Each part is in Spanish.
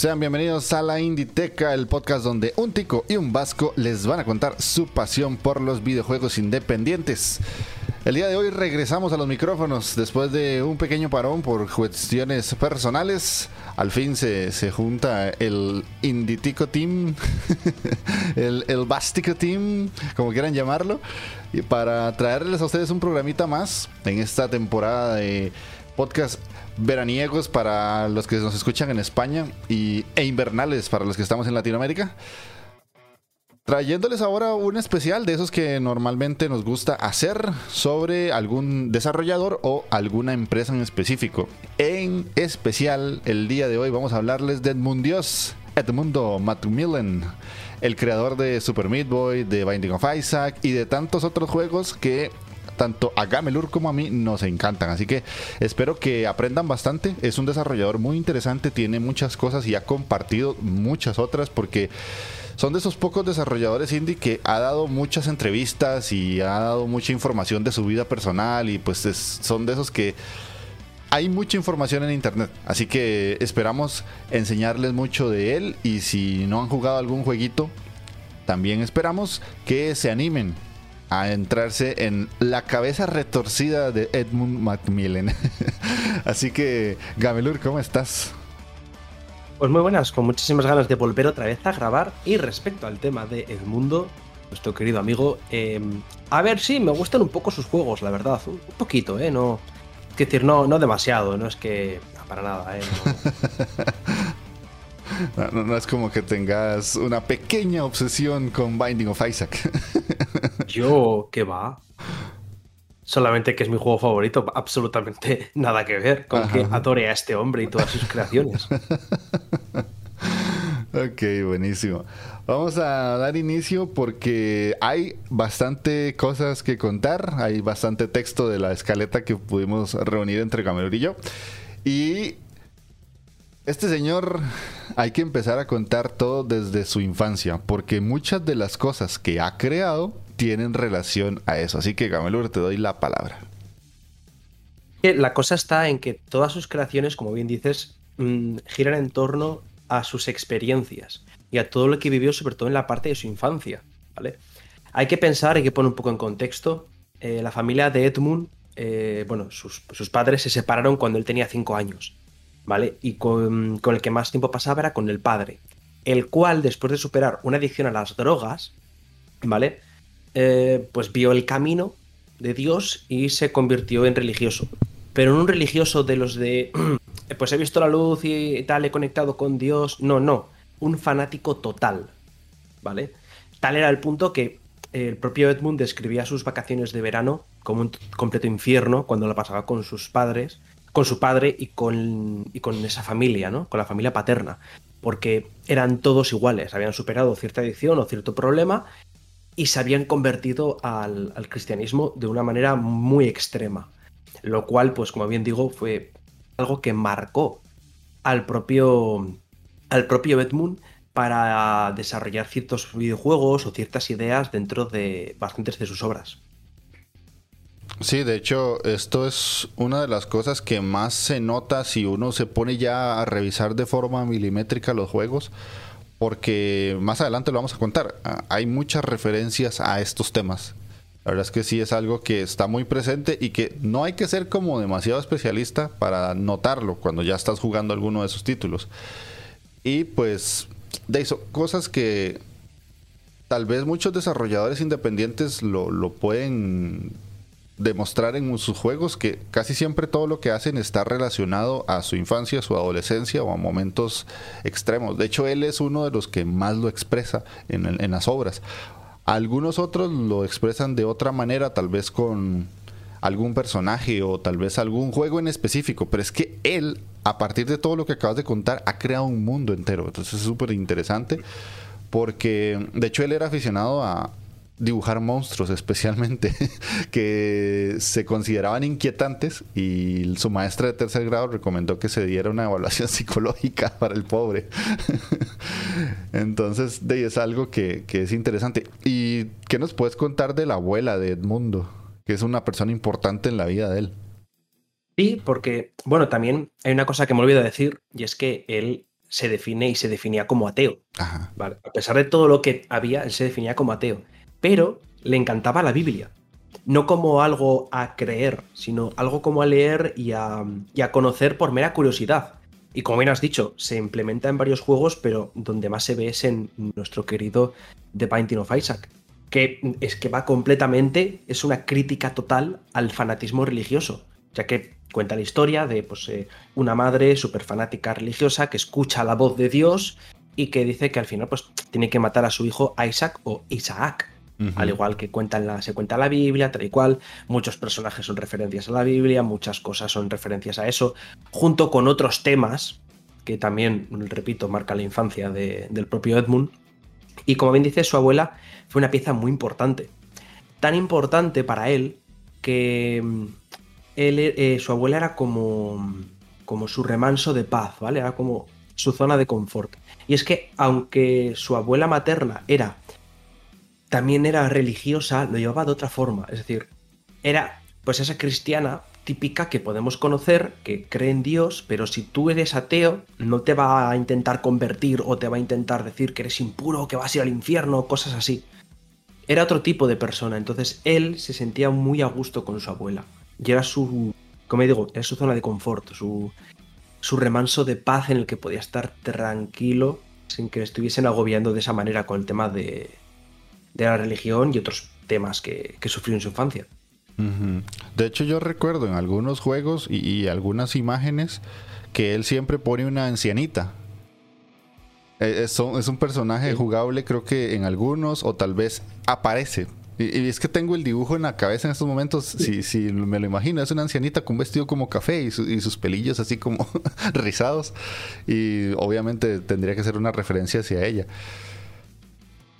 Sean bienvenidos a la Inditeca, el podcast donde un tico y un vasco les van a contar su pasión por los videojuegos independientes. El día de hoy regresamos a los micrófonos después de un pequeño parón por cuestiones personales. Al fin se, junta el Inditico Team, el, el Team, como quieran llamarlo, y para traerles a ustedes un programita más en esta temporada de podcast veraniegos para los que nos escuchan en España y, e invernales para los que estamos en Latinoamérica. Trayéndoles ahora un especial de esos que normalmente nos gusta hacer sobre algún desarrollador o alguna empresa en específico. En especial, el día de hoy vamos a hablarles de Edmundios, Edmundo Macmillan, el creador de Super Meat Boy, de Binding of Isaac y de tantos otros juegos que tanto a Gamelur como a mí nos encantan. Así que espero que aprendan bastante. Es un desarrollador muy interesante, tiene muchas cosas y ha compartido muchas otras porque son de esos pocos desarrolladores indie que ha dado muchas entrevistas y ha dado mucha información de su vida personal y pues son de esos que hay mucha información en internet, así que esperamos enseñarles mucho de él y si no han jugado algún jueguito, también esperamos que se animen a entrarse en la cabeza retorcida de Edmund Macmillan. Así que, Gamelur, ¿cómo estás? Pues muy buenas, con muchísimas ganas de volver otra vez a grabar. Y respecto al tema de Edmundo, nuestro querido amigo, em, a ver, sí, me gustan un poco sus juegos, la verdad. Un, poquito, ¿eh? No, es decir, no, no demasiado, no es que. para nada, ¿eh? No, es como que tengas una pequeña obsesión con Binding of Isaac. Yo, ¿qué va? Solamente que es mi juego favorito, absolutamente nada que ver con que adore a este hombre y todas sus creaciones. ok, buenísimo. Vamos a dar inicio porque hay bastante cosas que contar, hay bastante texto de la escaleta que pudimos reunir entre Camerún y yo. Y este señor hay que empezar a contar todo desde su infancia, porque muchas de las cosas que ha creado tienen relación a eso. Así que Gamelur, te doy la palabra. La cosa está en que todas sus creaciones, como bien dices, mm, giran en torno a sus experiencias y a todo lo que vivió, sobre todo en la parte de su infancia. ¿vale? Hay que pensar, hay que poner un poco en contexto. Eh, la familia de Edmund, eh, bueno, sus, padres se separaron cuando él tenía 5 años. ¿Vale? Y con, el que más tiempo pasaba era con el padre. El cual, después de superar una adicción a las drogas, ¿vale? Eh, pues vio el camino de Dios y se convirtió en religioso. Pero no un religioso de los de, pues he visto la luz y tal, he conectado con Dios. No, no, un fanático total. ¿Vale? Tal era el punto que el propio Edmund describía sus vacaciones de verano como un completo infierno cuando la pasaba con sus padres, con su padre y con, y con esa familia, ¿no? Con la familia paterna. Porque eran todos iguales, habían superado cierta adicción o cierto problema y se habían convertido al, cristianismo de una manera muy extrema. Lo cual, pues como bien digo, fue algo que marcó al propio, al propio Edmund para desarrollar ciertos videojuegos o ciertas ideas dentro de bastantes de sus obras. Sí, de hecho, esto es una de las cosas que más se nota si uno se pone ya a revisar de forma milimétrica los juegos porque más adelante lo vamos a contar. Ah, hay muchas referencias a estos temas. La verdad es que sí es algo que está muy presente y que no hay que ser como demasiado especialista para notarlo cuando ya estás jugando alguno de esos títulos. Y pues, de eso, cosas que tal vez muchos desarrolladores independientes lo, lo pueden demostrar en sus juegos que casi siempre todo lo que hacen está relacionado a su infancia, su adolescencia o a momentos extremos. De hecho, él es uno de los que más lo expresa en, las obras. Algunos otros lo expresan de otra manera, tal vez con algún personaje o tal vez algún juego en específico, pero es que él, a partir de todo lo que acabas de contar, ha creado un mundo entero. Entonces es súper interesante porque, de hecho, él era aficionado a, dibujar monstruos especialmente que se consideraban inquietantes y su maestra de tercer grado recomendó que se diera una evaluación psicológica para el pobre. Entonces, de es algo que, que, es interesante. ¿Y qué nos puedes contar de la abuela de Edmundo? Que es una persona importante en la vida de él. Sí, porque, bueno, también hay una cosa que me olvido decir, y es que él se define y se definía como ateo. A pesar de todo lo que había, él se definía como ateo pero le encantaba la Biblia. No como algo a creer, sino algo como a leer y a, conocer por mera curiosidad. Y como bien has dicho, se implementa en varios juegos, pero donde más se ve es en nuestro querido The Binding of Isaac, que es que va completamente, es una crítica total al fanatismo religioso, ya que cuenta la historia de pues, eh, una madre súper fanática religiosa que escucha la voz de Dios y que dice que al final pues, tiene que matar a su hijo Isaac o Isaac, al igual que se cuenta la Biblia, tal y cual, muchos personajes son referencias a la Biblia, muchas cosas son referencias a eso, junto con otros temas que también, repito, marca la infancia del propio Edmund. Y como bien dice, su abuela fue una pieza muy importante. Tan importante para él que mm, él, eh, su abuela era como, como su remanso de paz, ¿vale? Era como su zona de confort. Y es que aunque su abuela materna era también era religiosa, lo llevaba de otra forma. Es decir, era pues esa cristiana típica que podemos conocer, que cree en Dios, pero si tú eres ateo, no te va a intentar convertir o te va a intentar decir que eres impuro, que vas a ir al infierno, cosas así. Era otro tipo de persona, entonces él se sentía muy a gusto con su abuela. Y era su, como digo, era su zona de confort, su, su remanso de paz en el que podía estar tranquilo sin que le estuviesen agobiando de esa manera con el tema de, de la religión y otros temas que, sufrió en su infancia. De hecho, yo recuerdo en algunos juegos y, algunas imágenes que él siempre pone una ancianita. E, es, es un personaje jugable, creo que en algunos, o tal vez aparece. Y, es que tengo el dibujo en la cabeza en estos momentos, si, si me lo imagino, es una ancianita con un vestido como café y, y sus pelillos así como rizados. Y obviamente tendría que ser una referencia hacia ella.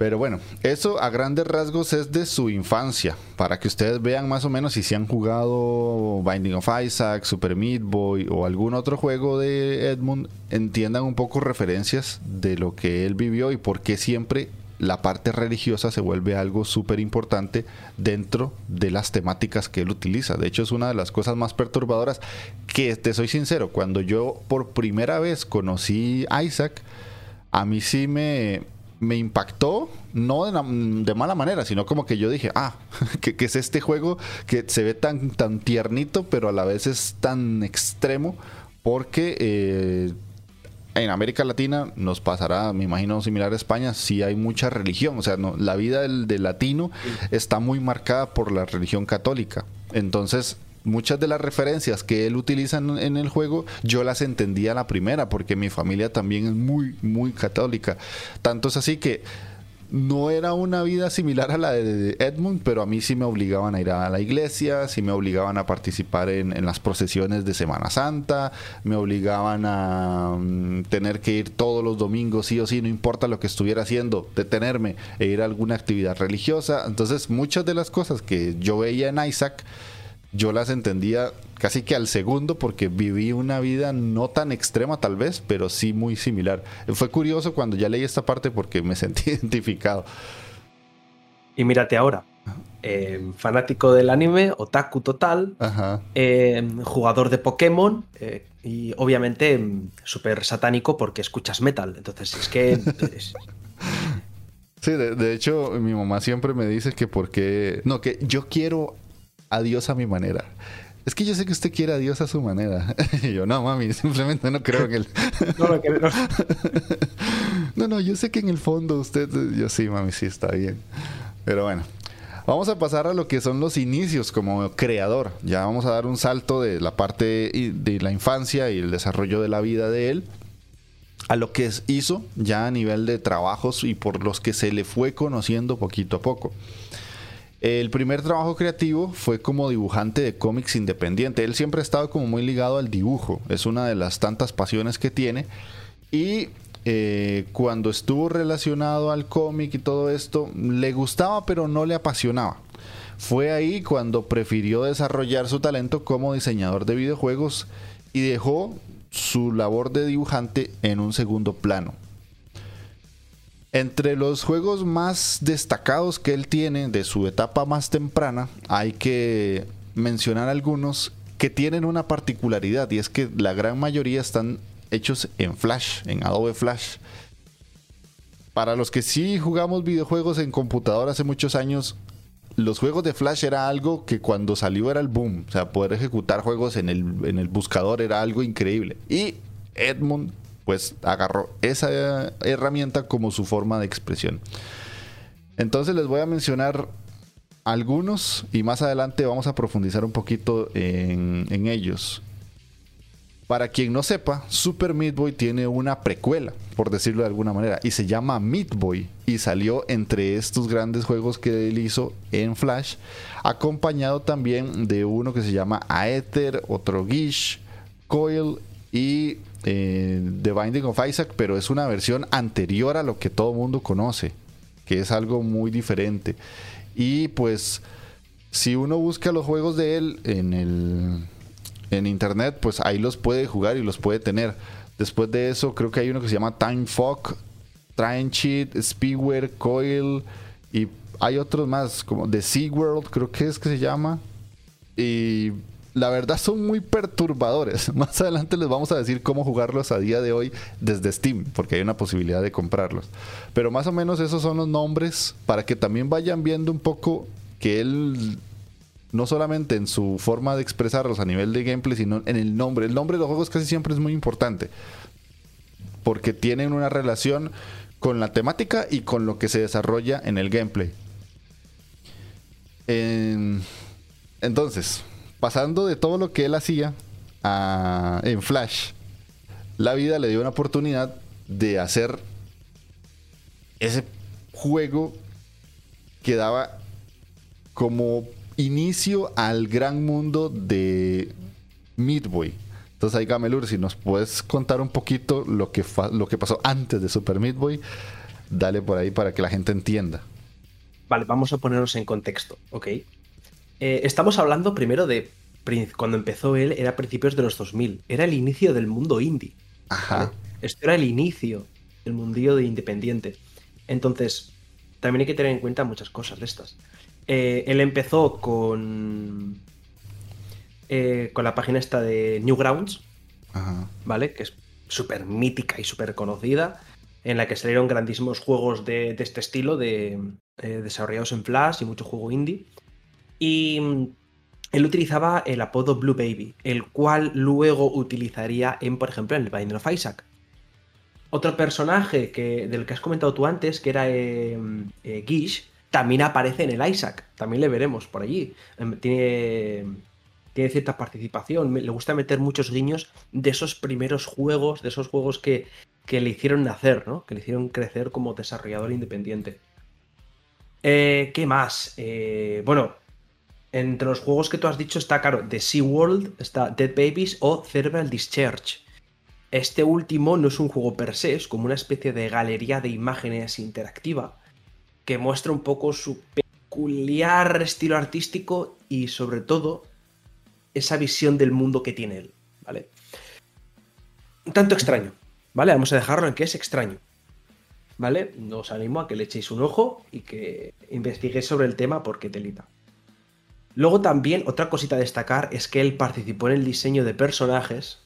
Pero bueno, eso a grandes rasgos es de su infancia, para que ustedes vean más o menos si se han jugado Binding of Isaac, Super Meat Boy o algún otro juego de Edmund, entiendan un poco referencias de lo que él vivió y por qué siempre la parte religiosa se vuelve algo súper importante dentro de las temáticas que él utiliza. De hecho, es una de las cosas más perturbadoras que, te soy sincero, cuando yo por primera vez conocí Isaac, a mí sí me me impactó, no de, mala manera, sino como que yo dije, ah, que, es este juego que se ve tan, tan tiernito, pero a la vez es tan extremo, porque eh, en América Latina nos pasará, me imagino, similar a España, si hay mucha religión, o sea, no, la vida del, del latino está muy marcada por la religión católica. Entonces, muchas de las referencias que él utiliza en, el juego, yo las entendía la primera, porque mi familia también es muy, muy católica. Tanto es así que no era una vida similar a la de Edmund, pero a mí sí me obligaban a ir a la iglesia, sí me obligaban a participar en, las procesiones de Semana Santa, me obligaban a mm, tener que ir todos los domingos, sí o sí, no importa lo que estuviera haciendo, detenerme e ir a alguna actividad religiosa. Entonces, muchas de las cosas que yo veía en Isaac, yo las entendía casi que al segundo porque viví una vida no tan extrema tal vez, pero sí muy similar. Fue curioso cuando ya leí esta parte porque me sentí identificado. Y mírate ahora, eh, fanático del anime, otaku total, eh, jugador de Pokémon eh, y obviamente mm, súper satánico porque escuchas metal. Entonces es que... Sí, de, de, hecho, mi mamá siempre me dice que porque. No, que yo quiero a Dios a mi manera. Es que yo sé que usted quiere a Dios a su manera. y yo, no, mami, simplemente no creo que él. no lo quiero. no, no, yo sé que en el fondo usted. Yo sí, mami, sí está bien. Pero bueno. Vamos a pasar a lo que son los inicios como creador. Ya vamos a dar un salto de la parte de la infancia y el desarrollo de la vida de él a lo que hizo ya a nivel de trabajos y por los que se le fue conociendo poquito a poco. El primer trabajo creativo fue como dibujante de cómics independiente. Él siempre ha estado como muy ligado al dibujo. Es una de las tantas pasiones que tiene. Y eh, cuando estuvo relacionado al cómic y todo esto, le gustaba pero no le apasionaba. Fue ahí cuando prefirió desarrollar su talento como diseñador de videojuegos y dejó su labor de dibujante en un segundo plano. Entre los juegos más destacados que él tiene de su etapa más temprana, hay que mencionar algunos que tienen una particularidad y es que la gran mayoría están hechos en Flash, en Adobe Flash. Para los que sí jugamos videojuegos en computadora hace muchos años, los juegos de Flash era algo que cuando salió era el boom. O sea, poder ejecutar juegos en el, en el buscador era algo increíble. Y Edmund pues agarró esa herramienta como su forma de expresión. Entonces les voy a mencionar algunos y más adelante vamos a profundizar un poquito en, ellos. Para quien no sepa, Super Meat Boy tiene una precuela, por decirlo de alguna manera, y se llama Meat Boy y salió entre estos grandes juegos que él hizo en Flash, acompañado también de uno que se llama Aether, otro Gish, Coil y eh, The Binding of Isaac, pero es una versión anterior a lo que todo mundo conoce, que es algo muy diferente. Y pues, si uno busca los juegos de él en el en internet, pues ahí los puede jugar y los puede tener. Después de eso, creo que hay uno que se llama Time Fog, Train Cheat, Speedware, Coil y hay otros más, como The SeaWorld, creo que es que se llama. Y la verdad son muy perturbadores. Más adelante les vamos a decir cómo jugarlos a día de hoy desde Steam, porque hay una posibilidad de comprarlos. Pero más o menos esos son los nombres para que también vayan viendo un poco que él no solamente en su forma de expresarlos a nivel de gameplay, sino en el nombre. El nombre de los juegos casi siempre es muy importante, porque tienen una relación con la temática y con lo que se desarrolla en el gameplay. Entonces, pasando de todo lo que él hacía en Flash, la vida le dio una oportunidad de hacer ese juego que daba como inicio al gran mundo de Midway. Entonces ahí Gamelur, si nos puedes contar un poquito lo que, lo que pasó antes de Super Midway, dale por ahí para que la gente entienda. Vale, vamos a ponernos en contexto, ¿ok? Eh, estamos hablando primero de cuando empezó él, era a principios de los 2000. Era el inicio del mundo indie. Ajá. Esto era el inicio del mundillo de independiente. Entonces, también hay que tener en cuenta muchas cosas de estas. Eh, él empezó con. Eh, con la página esta de Newgrounds. Ajá. ¿Vale? Que es súper mítica y súper conocida. En la que salieron grandísimos juegos de, este estilo, de, desarrollados en Flash y mucho juego indie. Y mm, él utilizaba el apodo Blue Baby, el cual luego utilizaría en, por ejemplo, en el Binding of Isaac. Otro personaje que, del que has comentado tú antes, que era em, eh, Gish, también aparece en el Isaac. También le veremos por allí. Em, tiene, cierta participación. Le gusta meter muchos guiños de esos primeros juegos, de esos juegos que, que le hicieron nacer, ¿no? Que le hicieron crecer como desarrollador independiente. Eh, ¿Qué más? Eh, bueno, entre los juegos que tú has dicho está, claro, The SeaWorld, está Dead Babies o Cerebral Discharge. Este último no es un juego per se, es como una especie de galería de imágenes interactiva que muestra un poco su peculiar estilo artístico y sobre todo esa visión del mundo que tiene él, ¿vale? Un tanto extraño, ¿vale? Vamos a dejarlo en que es extraño, ¿vale? Os animo a que le echéis un ojo y que investiguéis sobre el tema porque telita. Luego también otra cosita a destacar es que él participó en el diseño de personajes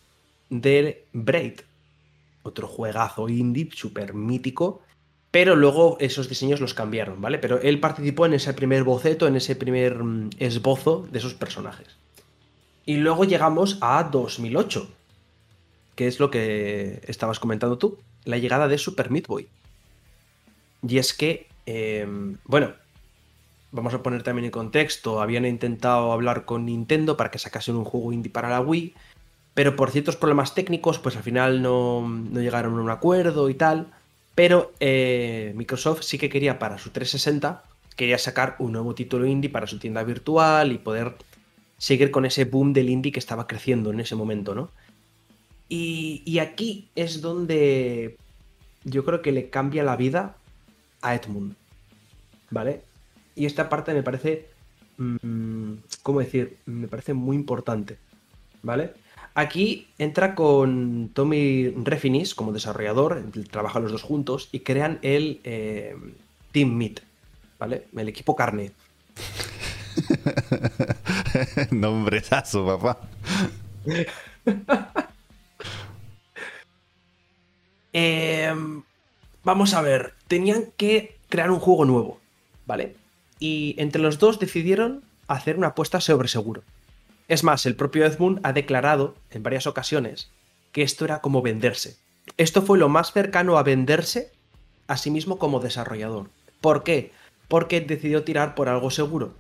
de Braid, otro juegazo indie súper mítico, pero luego esos diseños los cambiaron, ¿vale? Pero él participó en ese primer boceto, en ese primer mm, esbozo de esos personajes. Y luego llegamos a 2008, que es lo que estabas comentando tú, la llegada de Super Meat Boy. Y es que, em, bueno, vamos a poner también en contexto, habían intentado hablar con Nintendo para que sacasen un juego indie para la Wii, pero por ciertos problemas técnicos, pues al final no, llegaron a un acuerdo y tal. Pero eh, Microsoft sí que quería para su 360 quería sacar un nuevo título indie para su tienda virtual y poder seguir con ese boom del indie que estaba creciendo en ese momento, ¿no? Y aquí es donde yo creo que le cambia la vida a Edmund, ¿vale? Y esta parte me parece, mm, ¿cómo decir? Me parece muy importante, ¿vale? Aquí entra con Tommy Refinis como desarrollador, trabajan los dos juntos y crean el eh, Team Meat, ¿vale? El equipo carne. Nombrezazo, papá. Em, vamos a ver, tenían que crear un juego nuevo, ¿vale? Y entre los dos decidieron hacer una apuesta sobre seguro. Es más, el propio Edmund ha declarado en varias ocasiones que esto era como venderse. Esto fue lo más cercano a venderse a sí mismo como desarrollador. ¿Por qué? Porque decidió tirar por algo seguro.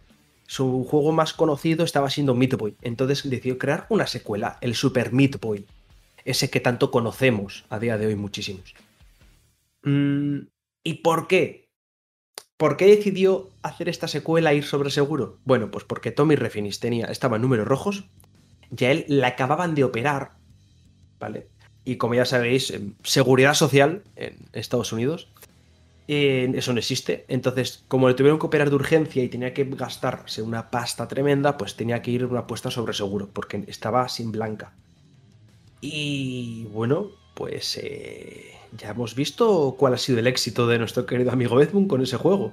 Su juego más conocido estaba siendo Meat Boy, entonces decidió crear una secuela, el Super Meat Boy ese que tanto conocemos a día de hoy muchísimos. Mm, ¿Y por qué? ¿Por qué decidió hacer esta secuela ir sobre seguro? Bueno, pues porque Tommy Refinis tenía, estaba en números rojos, ya él la acababan de operar, ¿vale? Y como ya sabéis, seguridad social en Estados Unidos, eso no existe. Entonces, como le tuvieron que operar de urgencia y tenía que gastarse una pasta tremenda, pues tenía que ir una apuesta sobre seguro, porque estaba sin blanca. Y bueno, pues eh, ya hemos visto cuál ha sido el éxito de nuestro querido amigo Edmund con ese juego.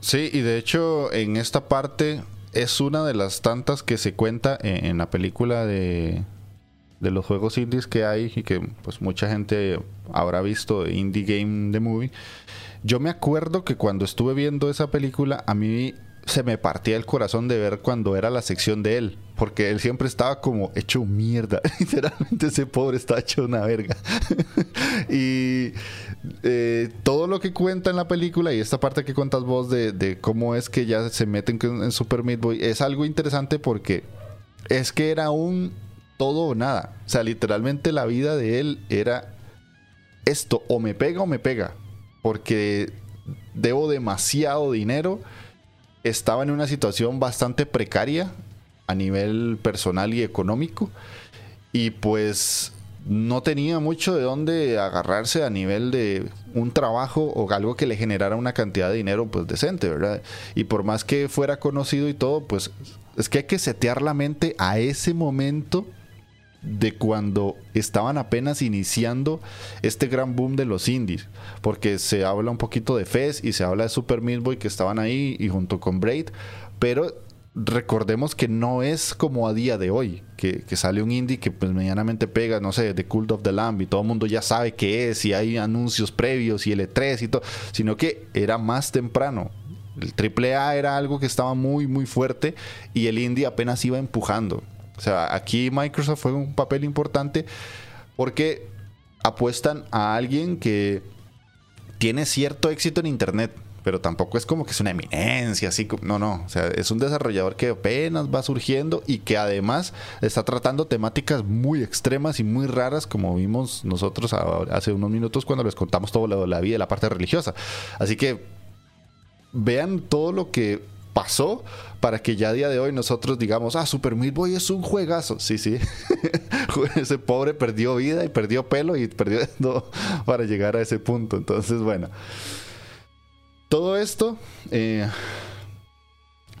Sí, y de hecho en esta parte es una de las tantas que se cuenta en, la película de, de, los juegos indies que hay y que pues mucha gente habrá visto Indie Game The Movie. Yo me acuerdo que cuando estuve viendo esa película a mí se me partía el corazón de ver cuando era la sección de él, porque él siempre estaba como hecho mierda. Literalmente ese pobre está hecho una verga. y eh, todo lo que cuenta en la película y esta parte que cuentas vos de, cómo es que ya se meten en Super Meat Boy es algo interesante porque es que era un todo o nada. O sea, literalmente la vida de él era esto, o me pega o me pega, porque debo demasiado dinero estaba en una situación bastante precaria a nivel personal y económico y pues no tenía mucho de dónde agarrarse a nivel de un trabajo o algo que le generara una cantidad de dinero pues decente, ¿verdad? Y por más que fuera conocido y todo, pues es que hay que setear la mente a ese momento de cuando estaban apenas iniciando este gran boom de los indies, porque se habla un poquito de Fez y se habla de Super Meat Boy que estaban ahí y junto con Braid, pero recordemos que no es como a día de hoy, que, sale un indie que pues medianamente pega, no sé, The Cult of the Lamb y todo el mundo ya sabe qué es y hay anuncios previos y L3 y todo, sino que era más temprano. El AAA era algo que estaba muy, muy fuerte y el indie apenas iba empujando. O sea, aquí Microsoft fue un papel importante porque apuestan a alguien que tiene cierto éxito en Internet, pero tampoco es como que es una eminencia, así como, no, no, o sea, es un desarrollador que apenas va surgiendo y que además está tratando temáticas muy extremas y muy raras, como vimos nosotros hace unos minutos cuando les contamos todo lo de la vida la parte religiosa. Así que vean todo lo que pasó para que ya a día de hoy nosotros digamos, ah, Super Meat Boy es un juegazo. Sí, sí. ese pobre perdió vida y perdió pelo y perdió para llegar a ese punto. Entonces, bueno. Todo esto eh,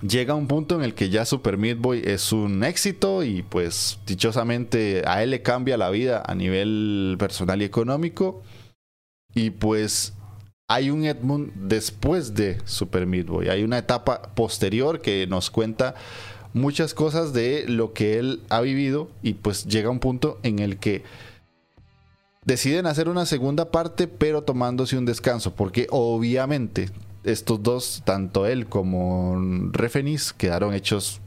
llega a un punto en el que ya Super Meat Boy es un éxito y pues dichosamente a él le cambia la vida a nivel personal y económico. Y pues hay un Edmund después de Super Meat Boy. Hay una etapa posterior que nos cuenta muchas cosas de lo que él ha vivido y pues llega un punto en el que deciden hacer una segunda parte pero tomándose un descanso porque obviamente estos dos, tanto él como Refenis, quedaron hechos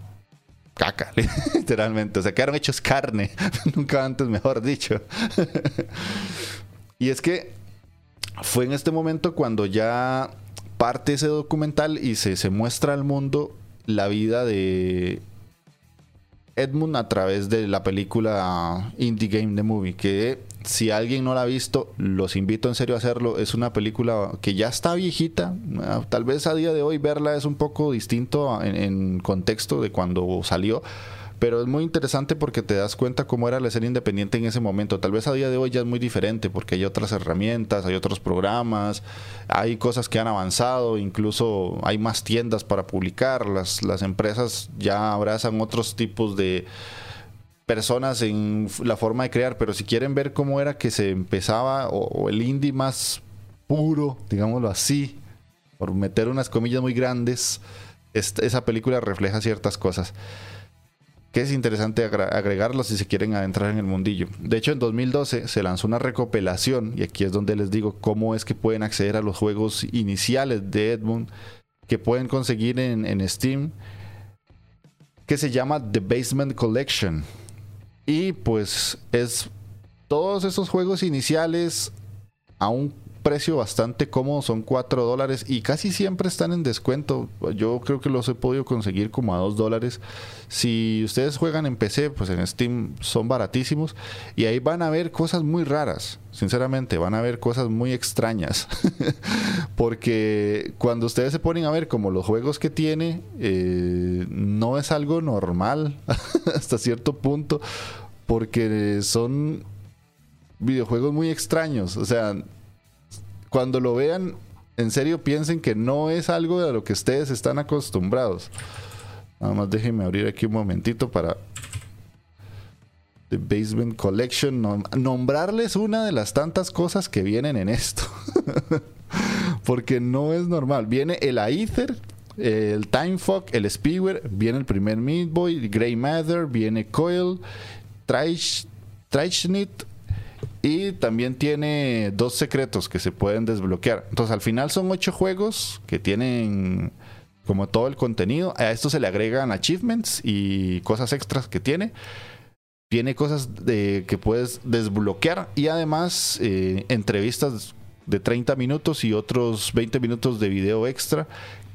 caca, literalmente, o sea, quedaron hechos carne, nunca antes mejor dicho. y es que fue en este momento cuando ya parte ese documental y se, se muestra al mundo la vida de Edmund a través de la película Indie Game The Movie, que Si alguien no la ha visto, los invito en serio a hacerlo. Es una película que ya está viejita. Ah, tal vez a día de hoy verla es un poco distinto en, en contexto de cuando salió pero es muy interesante porque te das cuenta cómo era la escena independiente en ese momento. Tal vez a día de hoy ya es muy diferente porque hay otras herramientas, hay otros programas, hay cosas que han avanzado, incluso hay más tiendas para publicar, las, las empresas ya abrazan otros tipos de personas en la forma de crear, pero si quieren ver cómo era que se empezaba o, el indie más puro, digámoslo así, por meter unas comillas muy grandes, esa película refleja ciertas cosas que es interesante agregarlo si se quieren adentrar en el mundillo. De hecho, en 2012 se lanzó una recopilación, y aquí es donde les digo cómo es que pueden acceder a los juegos iniciales de Edmund que pueden conseguir en, Steam, que se llama The Basement Collection. Y pues es todos esos juegos iniciales a un precio bastante cómodo, son 4 dólares y casi siempre están en descuento. Yo creo que los he podido conseguir como a 2 dólares. Si ustedes juegan en PC, pues en Steam son baratísimos y ahí van a ver cosas muy raras. Sinceramente, van a ver cosas muy extrañas. Porque cuando ustedes se ponen a ver como los juegos que tiene, eh, no es algo normal hasta cierto punto. Porque son videojuegos muy extraños. O sea, cuando lo vean, en serio piensen que no es algo de lo que ustedes están acostumbrados. Nada más déjenme abrir aquí un momentito para The Basement Collection. nombrarles una de las tantas cosas que vienen en esto. Porque no es normal. Viene el Aether, el Time Fuck, el Speedware, viene el primer Meat Boy, Grey Matter, viene Coil, Trichnit, y también tiene dos secretos que se pueden desbloquear. Entonces al final son ocho juegos que tienen como todo el contenido. A esto se le agregan achievements y cosas extras que tiene. Tiene cosas de, que puedes desbloquear y además eh, entrevistas de 30 minutos y otros 20 minutos de video extra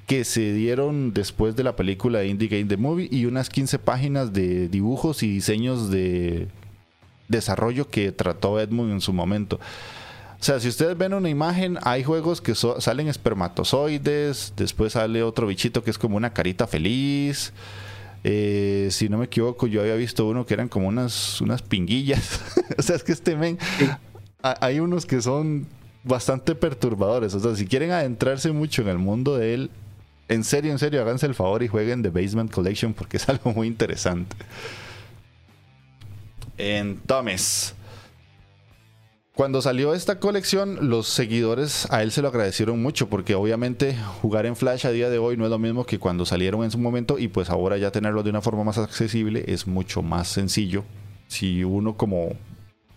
que se dieron después de la película Indie Game The Movie y unas 15 páginas de dibujos y diseños de desarrollo que trató Edmund en su momento. O sea, si ustedes ven una imagen, hay juegos que salen espermatozoides, después sale otro bichito que es como una carita feliz. Eh, si no me equivoco, yo había visto uno que eran como unas, unas pinguillas. o sea, es que este men, hay unos que son bastante perturbadores. O sea, si quieren adentrarse mucho en el mundo de él, en serio, en serio, háganse el favor y jueguen The Basement Collection porque es algo muy interesante en. Cuando salió esta colección, los seguidores a él se lo agradecieron mucho porque obviamente jugar en Flash a día de hoy no es lo mismo que cuando salieron en su momento y pues ahora ya tenerlo de una forma más accesible es mucho más sencillo. Si uno como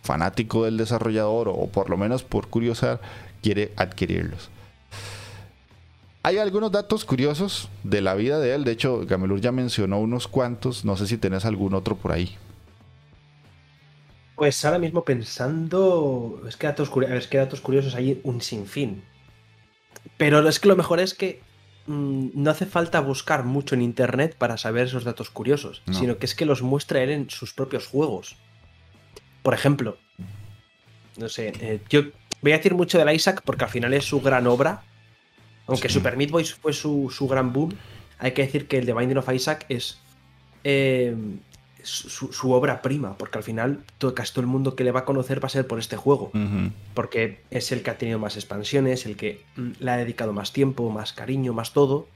fanático del desarrollador o por lo menos por curiosar quiere adquirirlos. Hay algunos datos curiosos de la vida de él, de hecho Gamelur ya mencionó unos cuantos, no sé si tenés algún otro por ahí. Pues ahora mismo pensando, es que datos, es que datos curiosos hay un sinfín. Pero es que lo mejor es que mm, no hace falta buscar mucho en internet para saber esos datos curiosos, sino que es que los muestra él en sus propios juegos. Por ejemplo, no sé, eh, yo voy a decir mucho del Isaac porque al final es su gran obra. Aunque Super Meat Boy fue su, gran boom, hay que decir que el The Binding of Isaac es eh, su, obra prima, porque al final todo, casi todo el mundo que le va a conocer va a ser por este juego, porque es el que ha tenido más expansiones, el que mm, le ha dedicado más tiempo, más cariño, más todo.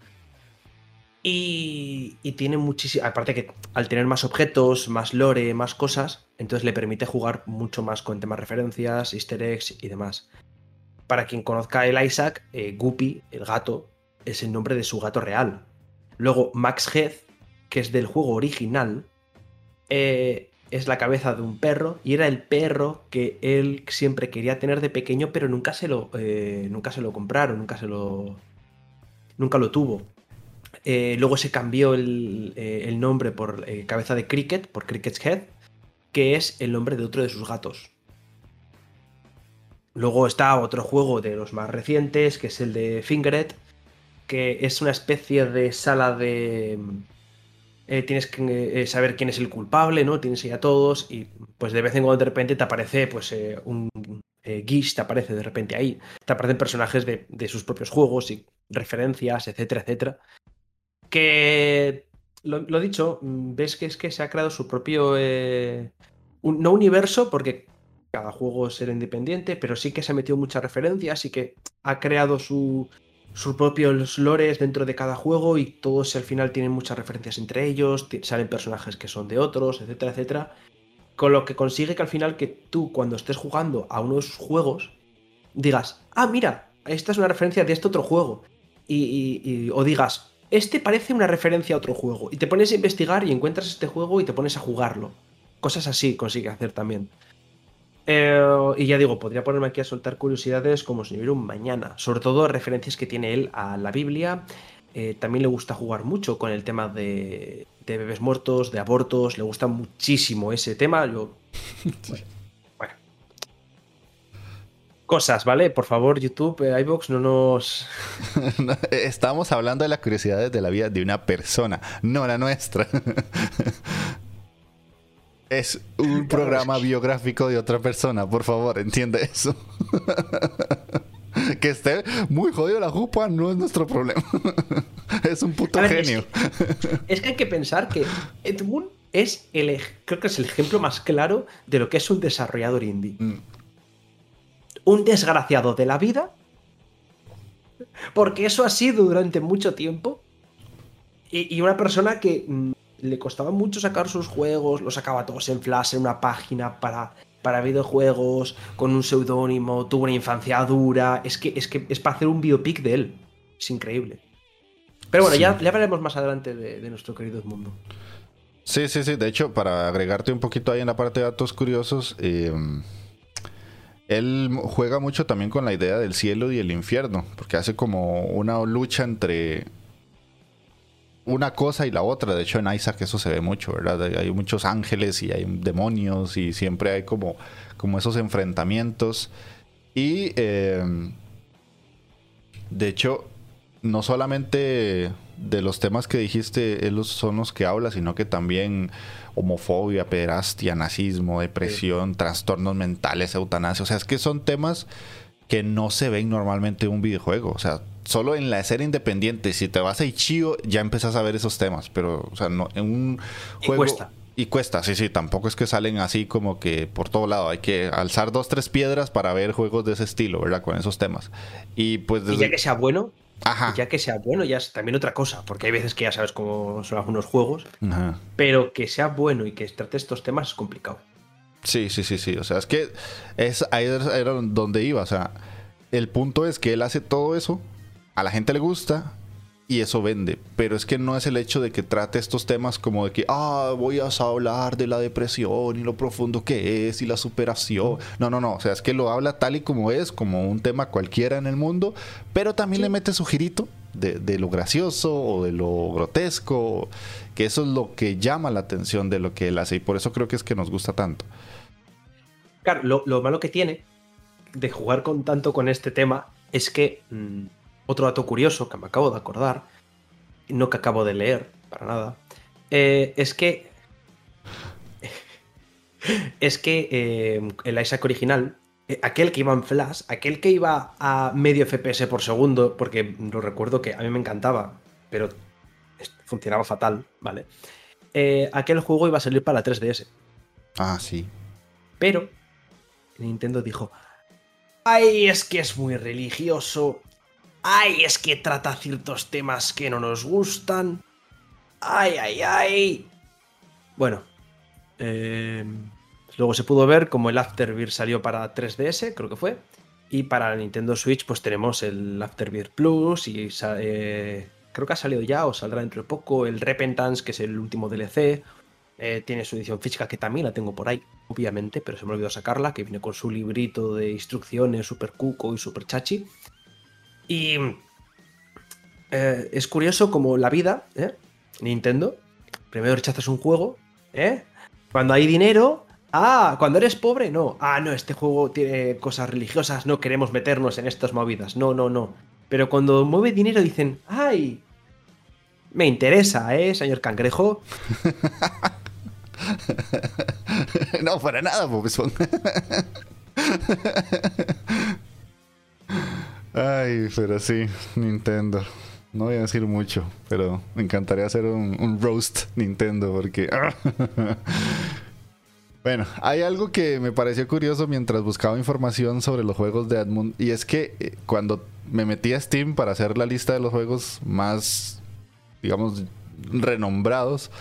Y, tiene muchísimo, aparte que al tener más objetos, más lore, más cosas, entonces le permite jugar mucho más con temas referencias, easter eggs y demás. Para quien conozca el Isaac, eh, Guppy, el gato, es el nombre de su gato real. Luego Max Heath, que es del juego original, eh, es la cabeza de un perro y era el perro que él siempre quería tener de pequeño, pero nunca se lo, eh, nunca se lo compraron, nunca se lo, nunca lo tuvo. Eh, luego se cambió el, nombre por cabeza de Cricket, por Cricket's Head, que es el nombre de otro de sus gatos. Luego está otro juego de los más recientes, que es el de Fingeret, que es una especie de sala de eh, tienes que eh, saber quién es el culpable, ¿no? Tienes ahí a todos y pues de vez en cuando de repente te aparece pues eh, un Gish, te aparece de repente ahí, te aparecen personajes de, sus propios juegos y referencias, etcétera, etcétera. Que, lo, dicho, ves que es que se ha creado su propio, no universo, porque cada juego es ser independiente, pero sí que se ha metido muchas referencias y que ha creado su, sus propios lores dentro de cada juego y todos al final tienen muchas referencias entre ellos, salen personajes que son de otros, etcétera, etcétera. Con lo que consigue que al final que tú cuando estés jugando a unos juegos digas, ah, mira, esta es una referencia de este otro juego. Y, o digas, este parece una referencia a otro juego. Y te pones a investigar y encuentras este juego y te pones a jugarlo. Cosas así consigue hacer también. Eh, y ya digo, podría ponerme aquí a soltar curiosidades como si no hubiera un mañana. Sobre todo referencias que tiene él a la Biblia. Eh, también le gusta jugar mucho con el tema de, bebés muertos, de abortos. Le gusta muchísimo ese tema. Yo, bueno, Cosas, ¿vale? Por favor, YouTube, eh, iBox, no nos. Estamos hablando de las curiosidades de la vida de una persona, no la nuestra. Es un programa biográfico de otra persona, por favor, entiende eso. que esté muy jodido la jupa no es nuestro problema. es un puto genio. Es que, hay que pensar que Edmund es el, creo que es el ejemplo más claro de lo que es un desarrollador indie. Mm. Un desgraciado de la vida. Porque eso ha sido durante mucho tiempo. y una persona que mm, le costaba mucho sacar sus juegos, los sacaba todos en Flash, en una página para, para videojuegos, con un seudónimo, tuvo una infancia dura. Es que, es que es para hacer un biopic de él. Es increíble. Pero bueno, ya, ya hablaremos más adelante de, nuestro querido mundo. Sí, sí, sí. De hecho, para agregarte un poquito ahí en la parte de datos curiosos, em, él juega mucho también con la idea del cielo y el infierno, porque hace como una lucha entre una cosa y la otra. De hecho, en Isaac eso se ve mucho, ¿verdad? Hay muchos ángeles y hay demonios y siempre hay como, como esos enfrentamientos. Y em, de hecho, no solamente de los temas que dijiste ellos son los que habla, sino que también homofobia, pederastia, nazismo, depresión, trastornos mentales, eutanasia. O sea, es que son temas que no se ven normalmente en un videojuego. O sea, solo en la escena independiente, si te vas a Ichio, ya empezás a ver esos temas. Pero, o sea, no, en un juego. Y cuesta. Y cuesta, sí, sí, tampoco es que salen así como que por todo lado. Hay que alzar dos, tres piedras para ver juegos de ese estilo, ¿verdad? Con esos temas. Y pues desde... ya que sea bueno, Ajá. ya que sea bueno, ya es también otra cosa, porque hay veces que ya sabes cómo son algunos juegos, pero que sea bueno y que trate estos temas es complicado. Sí, sí, sí, sí. O sea, es que es ahí era donde iba. O sea, el punto es que él hace todo eso a la gente le gusta y eso vende. Pero es que no es el hecho de que trate estos temas como de que, ah, voy a hablar de la depresión y lo profundo que es y la superación. No, no, no. O sea, es que lo habla tal y como es, como un tema cualquiera en el mundo, pero también le mete su girito de, lo gracioso o de lo grotesco, que eso es lo que llama la atención de lo que él hace y por eso creo que es que nos gusta tanto. Claro, lo, malo que tiene de jugar con tanto con este tema es que... Mm, otro dato curioso que me acabo de acordar, no que acabo de leer, para nada, eh, es que. es que eh, el Isaac original, eh, aquel que iba en Flash, aquel que iba a medio FPS por segundo, porque lo recuerdo que a mí me encantaba, pero funcionaba fatal, ¿vale? aquel juego iba a salir para la 3DS. Ah, sí. Pero Nintendo dijo, ay, es que es muy religioso, Ay, es que trata ciertos temas que no nos gustan. Ay, ay, ay. Bueno. Em, luego se pudo ver como el Afterbirth salió para 3DS, creo que fue. Y para la Nintendo Switch, pues tenemos el Afterbirth Plus y eh, creo que ha salido ya o saldrá dentro de poco el Repentance, que es el último DLC. Eh, tiene su edición física, que también la tengo por ahí, obviamente, pero se me olvidó sacarla, que viene con su librito de instrucciones super cuco y super chachi. Y eh, es curioso como la vida, ¿eh? Nintendo, primero rechazas un juego, ¿eh? Cuando hay dinero, ah, cuando eres pobre, no. Ah, no, este juego tiene cosas religiosas, no queremos meternos en estas movidas. No, no, no. Pero cuando mueve dinero dicen, ay, Me interesa, ¿eh, señor cangrejo? no, para nada, Bob Ay, pero sí, Nintendo. No voy a decir mucho, pero me encantaría hacer un, roast Nintendo porque... bueno, hay algo que me pareció curioso mientras buscaba información sobre los juegos de Edmund y es que eh, cuando me metí a Steam para hacer la lista de los juegos más, digamos, renombrados,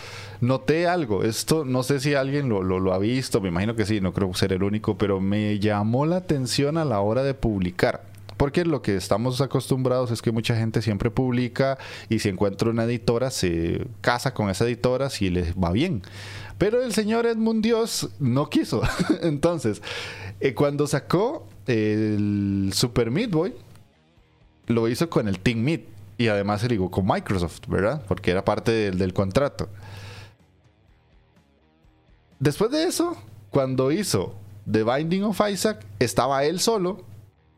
noté algo. Esto no sé si alguien lo, lo, ha visto, me imagino que sí, no creo ser el único, pero me llamó la atención a la hora de publicar. Porque lo que estamos acostumbrados es que mucha gente siempre publica y si encuentra una editora se casa con esa editora si les va bien. Pero el señor Edmund Dios no quiso. Entonces, eh, cuando sacó el Super Meat Boy, lo hizo con el Team Meat y además se ligó con Microsoft, ¿verdad? Porque era parte del, del contrato. Después de eso, cuando hizo The Binding of Isaac, estaba él solo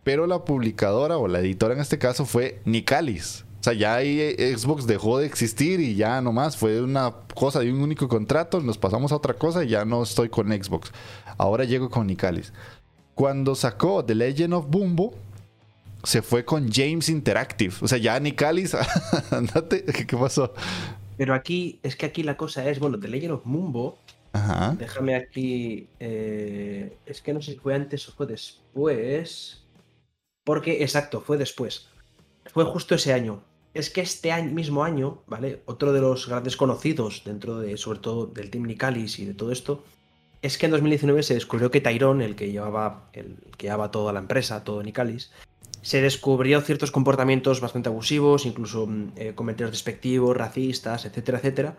pero la publicadora o la editora en este caso fue Nicalis. O sea, ya ahí eh, Xbox dejó de existir y ya nomás fue una cosa de un único contrato, nos pasamos a otra cosa y ya no estoy con Xbox. Ahora llego con Nicalis. Cuando sacó The Legend of Bumbo, se fue con James Interactive. O sea, ya Nicalis, andate, ¿qué pasó? Pero aquí, es que aquí la cosa es, bueno, The Legend of Bumbo, Ajá. déjame aquí, eh, es que no sé si fue antes o fue después. Porque, exacto, fue después. Fue justo ese año. Es que este año, mismo año, ¿vale? Otro de los grandes conocidos dentro de, sobre todo, del Team Nicalis y de todo esto, es que en 2019 se descubrió que Tyrone, el que llevaba, el que llevaba toda la empresa, todo Nicalis, se descubrió ciertos comportamientos bastante abusivos, incluso mm, eh, comentarios despectivos, racistas, etcétera, etcétera.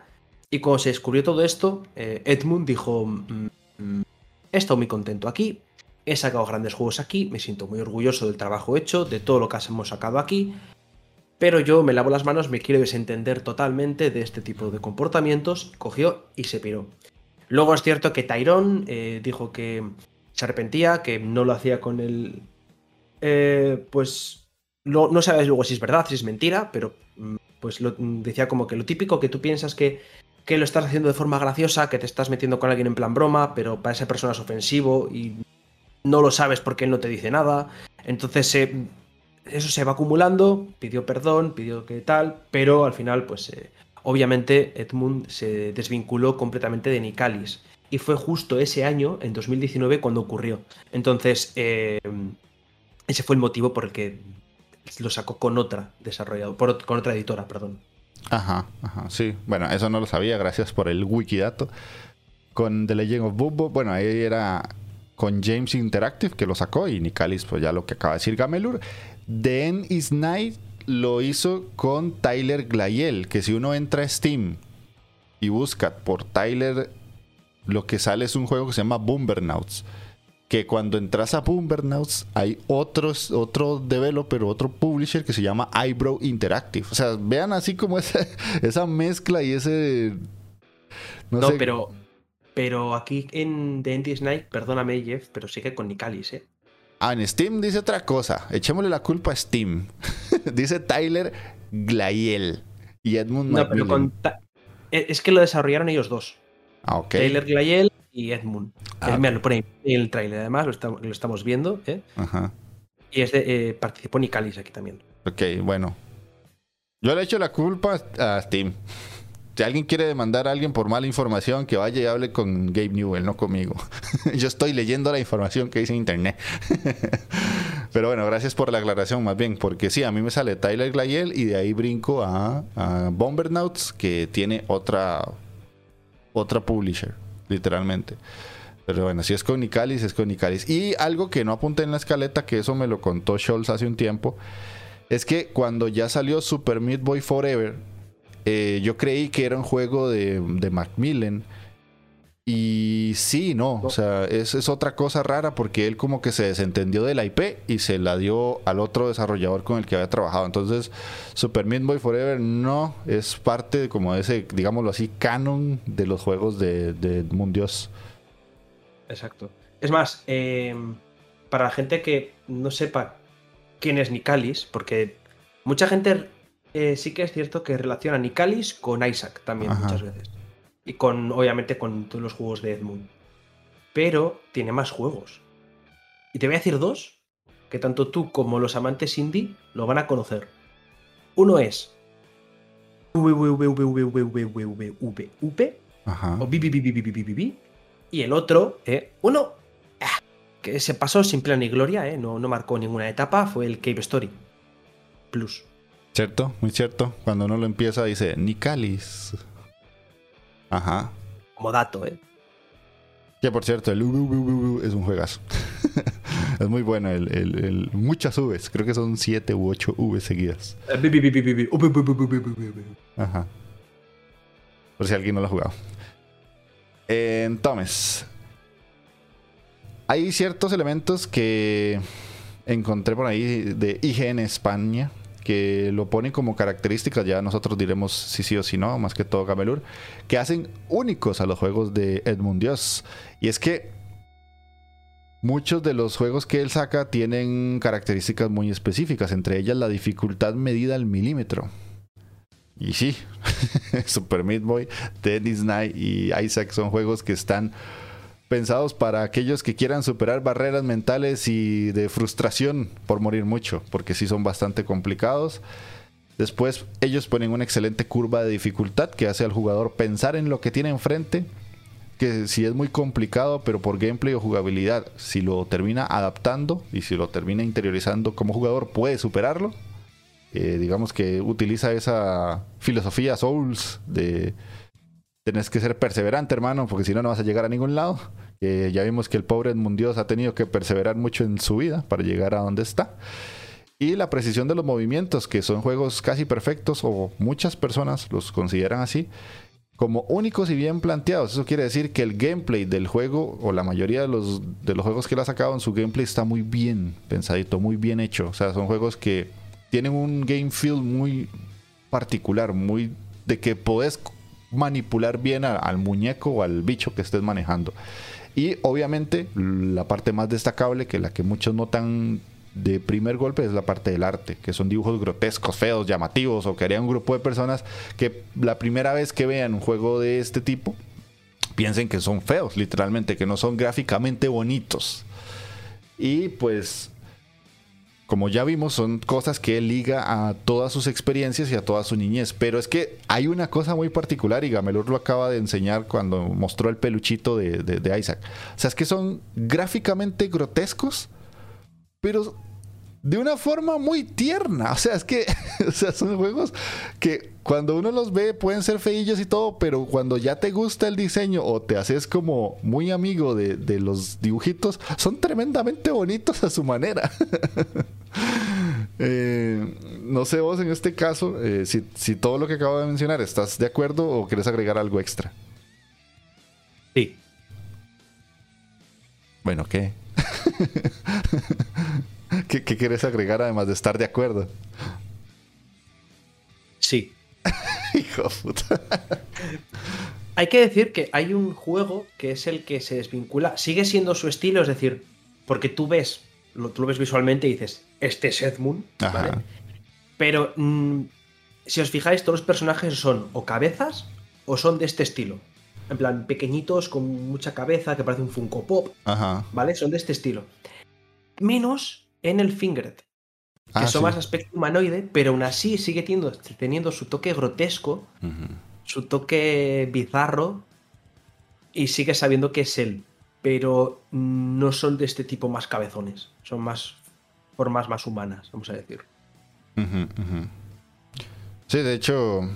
Y cuando se descubrió todo esto, eh, Edmund dijo, mm, mm, he estado muy contento aquí, He sacado grandes juegos aquí, me siento muy orgulloso del trabajo hecho, de todo lo que hemos sacado aquí, pero yo me lavo las manos, me quiero desentender totalmente de este tipo de comportamientos, cogió y se piró. Luego es cierto que Tyrone eh, dijo que se arrepentía, que no lo hacía con el... Eh, pues no, sabes luego si es verdad, si es mentira, pero mm, pues lo, decía como que lo típico que tú piensas que lo estás haciendo de forma graciosa, que te estás metiendo con alguien en plan broma, pero para esa persona es ofensivo y no lo sabes porque él no te dice nada. Entonces eso se va acumulando, pidió perdón, pidió que tal, pero al final, pues eh, obviamente Edmund se desvinculó completamente de Nicalis. Y fue justo ese año, en 2019, cuando ocurrió. Entonces, eh, ese fue el motivo por el que lo sacó con otra desarrolladora, con otra editora, perdón. Ajá, ajá, sí. Bueno, eso no lo sabía, gracias por el wikidato. Con The Legend of Bubbo, bueno, ahí era con James Interactive, que lo sacó, y Nicalis, pues ya lo que acaba de decir Gamelur. The End is Night lo hizo con Tyler Glayel, que si uno entra a Steam y busca por Tyler, lo que sale es un juego que se llama Boombernauts. Que cuando entras a Boombernauts hay otros, otro developer, otro publisher que se llama Eyebrow Interactive. O sea, vean así como esa, esa mezcla y ese. No, pero pero aquí en The End Night, perdóname, Jeff, pero sigue con Nicalis, ¿eh? Ah, en Steam dice otra cosa. Echémosle la culpa a Steam. dice Tyler Glayel y Edmund No, pero con e, Es que lo desarrollaron ellos dos. Ah, ok. Tyler Glayel y Edmund. Ah, eh, lo pone en el trailer, además, lo, estamos viendo. ¿eh? Ajá. Y es de, eh, participó Nicalis aquí también. Ok, bueno. Yo le echo la culpa a Steam. Si alguien quiere demandar a alguien por mala información, que vaya y hable con Gabe Newell, no conmigo. Yo estoy leyendo la información que dice en internet. Pero bueno, gracias por la aclaración más bien, porque sí, a mí me sale Tyler Glayel y de ahí brinco a, a Bombernauts, que tiene otra, otra publisher, literalmente. Pero bueno, si es con Nicalis, es con Nicalis. Y algo que no apunté en la escaleta, que eso me lo contó Scholz hace un tiempo, es que cuando ya salió Super Meat Boy Forever, eh, yo creí que era un juego de, Macmillan. Y sí, no, o sea, es, es, otra cosa rara porque él como que se desentendió de la IP y se la dio al otro desarrollador con el que había trabajado. Entonces, Super Meat Boy Forever no es parte como de ese, digámoslo así, canon de los juegos de, de Mundios. Exacto. Es más, em, para la gente que no sepa quién es Nicalis, porque mucha gente eh, sí que es cierto que relaciona Nicalis con Isaac también muchas veces. Y con, obviamente, con todos los juegos de Edmund. Pero tiene más juegos. Y te voy a decir dos que tanto tú como los amantes indie lo van a conocer. Uno es o el el. Cierto, muy cierto. Cuando uno lo empieza dice Nicalis. Ajá. Como dato, ¿eh? Que por cierto, el es un juegazo. es muy bueno. El, muchas Vs. Creo que son 7 u 8 V seguidas. Ajá. Por si alguien no lo ha jugado. Entonces, hay ciertos elementos que encontré por ahí de IGN España que lo ponen como características, ya nosotros diremos si sí o si no, más que todo Gamelur, que hacen únicos a los juegos de Edmund Dios. Y es que muchos de los juegos que él saca tienen características muy específicas, entre ellas la dificultad medida al milímetro. Y sí, Super Meat Boy, Tennis Night y Isaac son juegos que están pensados para aquellos que quieran superar barreras mentales y de frustración por morir mucho, porque sí son bastante complicados. Después ellos ponen una excelente curva de dificultad que hace al jugador pensar en lo que tiene enfrente, que si es muy complicado, pero por gameplay o jugabilidad, si lo termina adaptando y si lo termina interiorizando como jugador, puede superarlo. Eh, digamos que utiliza esa filosofía Souls de tenés que ser perseverante, hermano, porque si no, no vas a llegar a ningún lado. ya vimos que el pobre Edmundios ha tenido que perseverar mucho en su vida para llegar a donde está. Y la precisión de los movimientos, que son juegos casi perfectos, o muchas personas los consideran así, como únicos y bien planteados. Eso quiere decir que el gameplay del juego, o la mayoría de los, de los juegos que él ha sacado en su gameplay, está muy bien pensadito, muy bien hecho. O sea, son juegos que tienen un game feel muy particular, muy de que podés manipular bien al muñeco o al bicho que estés manejando. Y obviamente la parte más destacable, que la que muchos notan de primer golpe, es la parte del arte, que son dibujos grotescos, feos, llamativos, o que haría un grupo de personas que la primera vez que vean un juego de este tipo, piensen que son feos, literalmente, que no son gráficamente bonitos. Y pues como ya vimos, son cosas que él liga a todas sus experiencias y a toda su niñez. Pero es que hay una cosa muy particular y Gamelur lo acaba de enseñar cuando mostró el peluchito de, de Isaac. O sea, es que son gráficamente grotescos, pero de una forma muy tierna. O sea, es que o sea, son juegos que cuando uno los ve pueden ser feillos y todo, pero cuando ya te gusta el diseño o te haces como muy amigo de, los dibujitos, son tremendamente bonitos a su manera. Eh, no sé vos en este caso, eh, si, si todo lo que acabo de mencionar, ¿estás de acuerdo o quieres agregar algo extra? Sí. Bueno, ¿qué? ¿Qué, quieres agregar además de estar de acuerdo? Sí. Hijo puta. Hay que decir que hay un juego que es el que se desvincula. Sigue siendo su estilo, es decir, porque tú ves, lo, tú lo ves visualmente y dices, este es Edmund, ¿vale? Pero mm, si os fijáis, todos los personajes son o cabezas o son de este estilo. En plan, pequeñitos con mucha cabeza, que parece un Funko Pop. ¿Vale? Son de este estilo. Menos en el Fingeret. Que ah, son más aspecto humanoide, pero aún así sigue teniendo, teniendo su toque grotesco, su toque bizarro, y sigue sabiendo que es él. Pero no son de este tipo más cabezones, son más formas más humanas, vamos a decir. Sí, de hecho,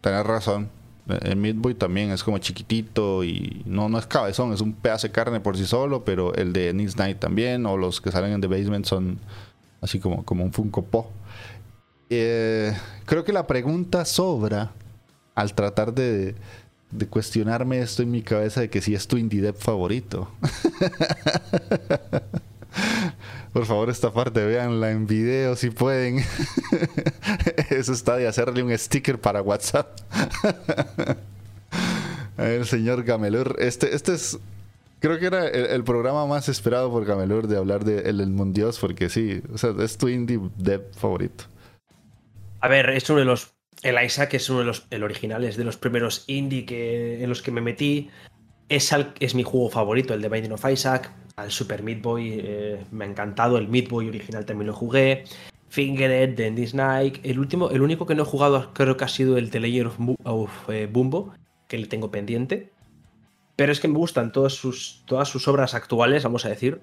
tenés razón. El Midboy también es como chiquitito y no, no es cabezón, es un pedazo de carne por sí solo, pero el de Nice Night también, o los que salen en The Basement son así como, como un Funko Pop. Eh, creo que la pregunta sobra al tratar de, cuestionarme esto en mi cabeza de que si es tu indie favorito. Por favor, esta parte véanla en video si pueden. Eso está de hacerle un sticker para WhatsApp. el señor Gamelur. Este, este es. Creo que era el, programa más esperado por Gamelur de hablar de El, el Mundios, porque sí, o sea, es tu indie dev favorito. A ver, es uno de los. El Isaac es uno de los. El original es de los primeros indie que, en los que me metí. Es, es mi juego favorito, el de Binding of Isaac. Al Super Meat Boy eh, me ha encantado. El Meat Boy original también lo jugué. Fingered, Dandy Snake. El último, el único que no he jugado creo que ha sido el The Legend of, eh, Bumbo, que le tengo pendiente. Pero es que me gustan todas sus, todas sus obras actuales, vamos a decir.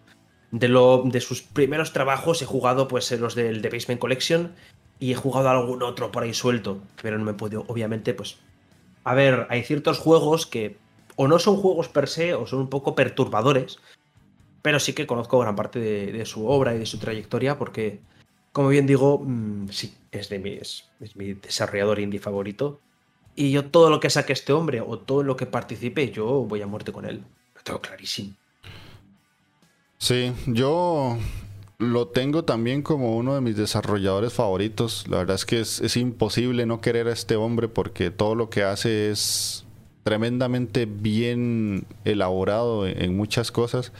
De, lo, de sus primeros trabajos he jugado pues los del The Basement Collection y he jugado algún otro por ahí suelto, pero no me podido, obviamente, pues... A ver, hay ciertos juegos que o no son juegos per se o son un poco perturbadores, pero sí que conozco gran parte de, su obra y de su trayectoria porque, como bien digo, mm, sí, es, de mis, es mi desarrollador indie favorito. Y yo todo lo que saque este hombre o todo lo que participe, yo voy a muerte con él. Lo tengo clarísimo. Sí, yo lo tengo también como uno de mis desarrolladores favoritos. La verdad es que es, imposible no querer a este hombre porque todo lo que hace es tremendamente bien elaborado en, muchas cosas.